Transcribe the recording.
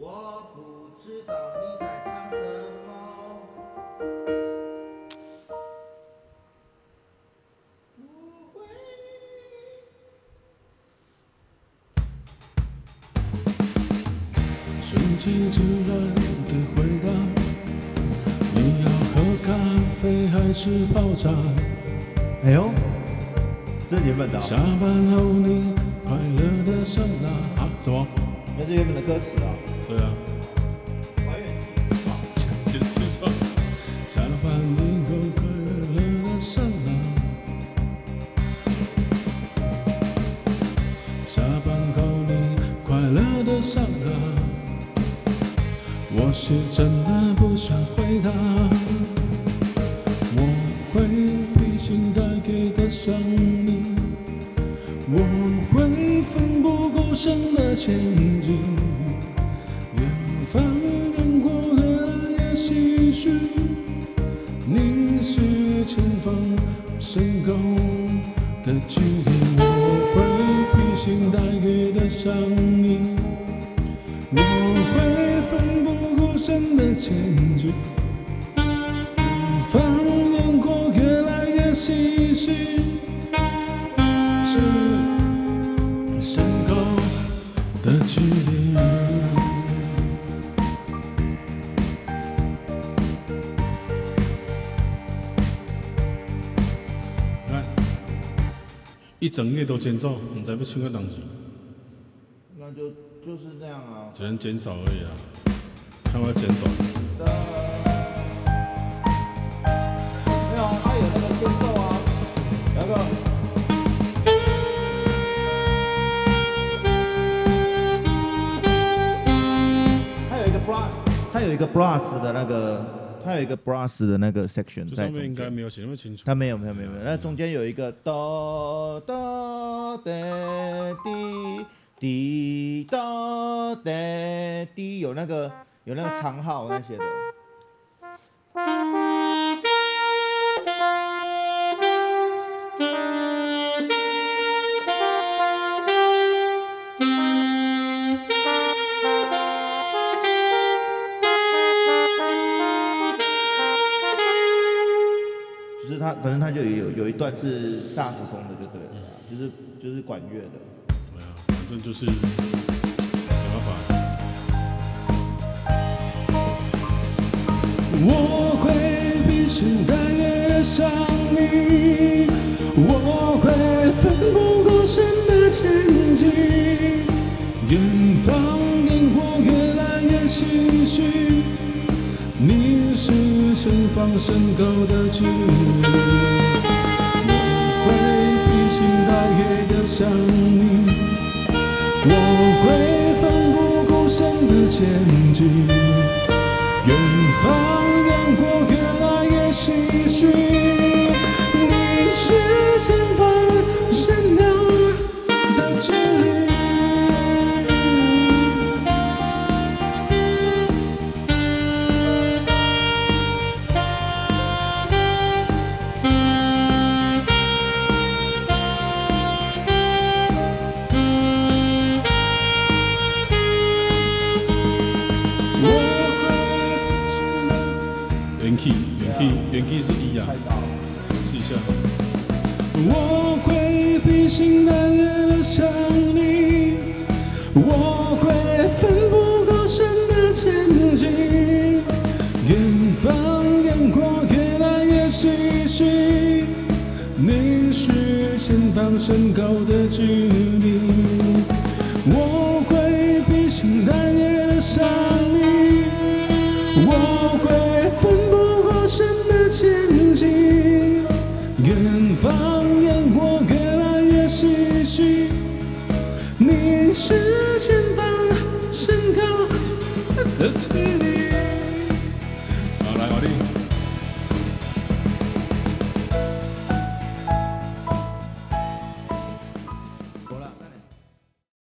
我不知道你在唱什么。不会。顺其自然的回答，你要喝咖啡还是泡茶？哎呦，这是原本的。下班后你快乐的上哪啊？什么？那是原本的歌词啊。对啊。还原词。啊，简直错。下班以后快乐的上哪？下班后你快乐的上哪？我是真的不想回答。我会披星戴月的想你，我会奋不顾身的前进。唏嘘，你是前方升高的距离。我会披星戴月的想你，我会奋不顾身的前进。远方阳光越来越唏嘘，一整夜都减少，你知要唱个东西？那就就是这样啊。只能减少而已啊，看我剪短。没有，它有那个间奏啊，那个。它有一个 brass，它有一个 brass 的那个，它有一个 brass 的那个 section 上面应该没有写那么清楚。它没有，没有，没有，没有。那中间有一个哆哆哒滴滴哆哒滴，有那个有那个长号那些的。反正他就有有一段是萨克斯风的，就对了，就是就是管乐的。没有，反正就是没办法。我会披星戴月的想你，我会奋不顾身的前进。远方烟火越来越唏嘘，你是前方身高的距离。我会披星戴月的想你，我会奋不顾身的前进。远方 key 原 key 原 key 是一啊，试一下。我会披星戴月的想你，我会奋不顾身的前进。远方烟火越来越唏嘘，你是前方身高的距离。我会披星戴月的想你，我唏嘘，你是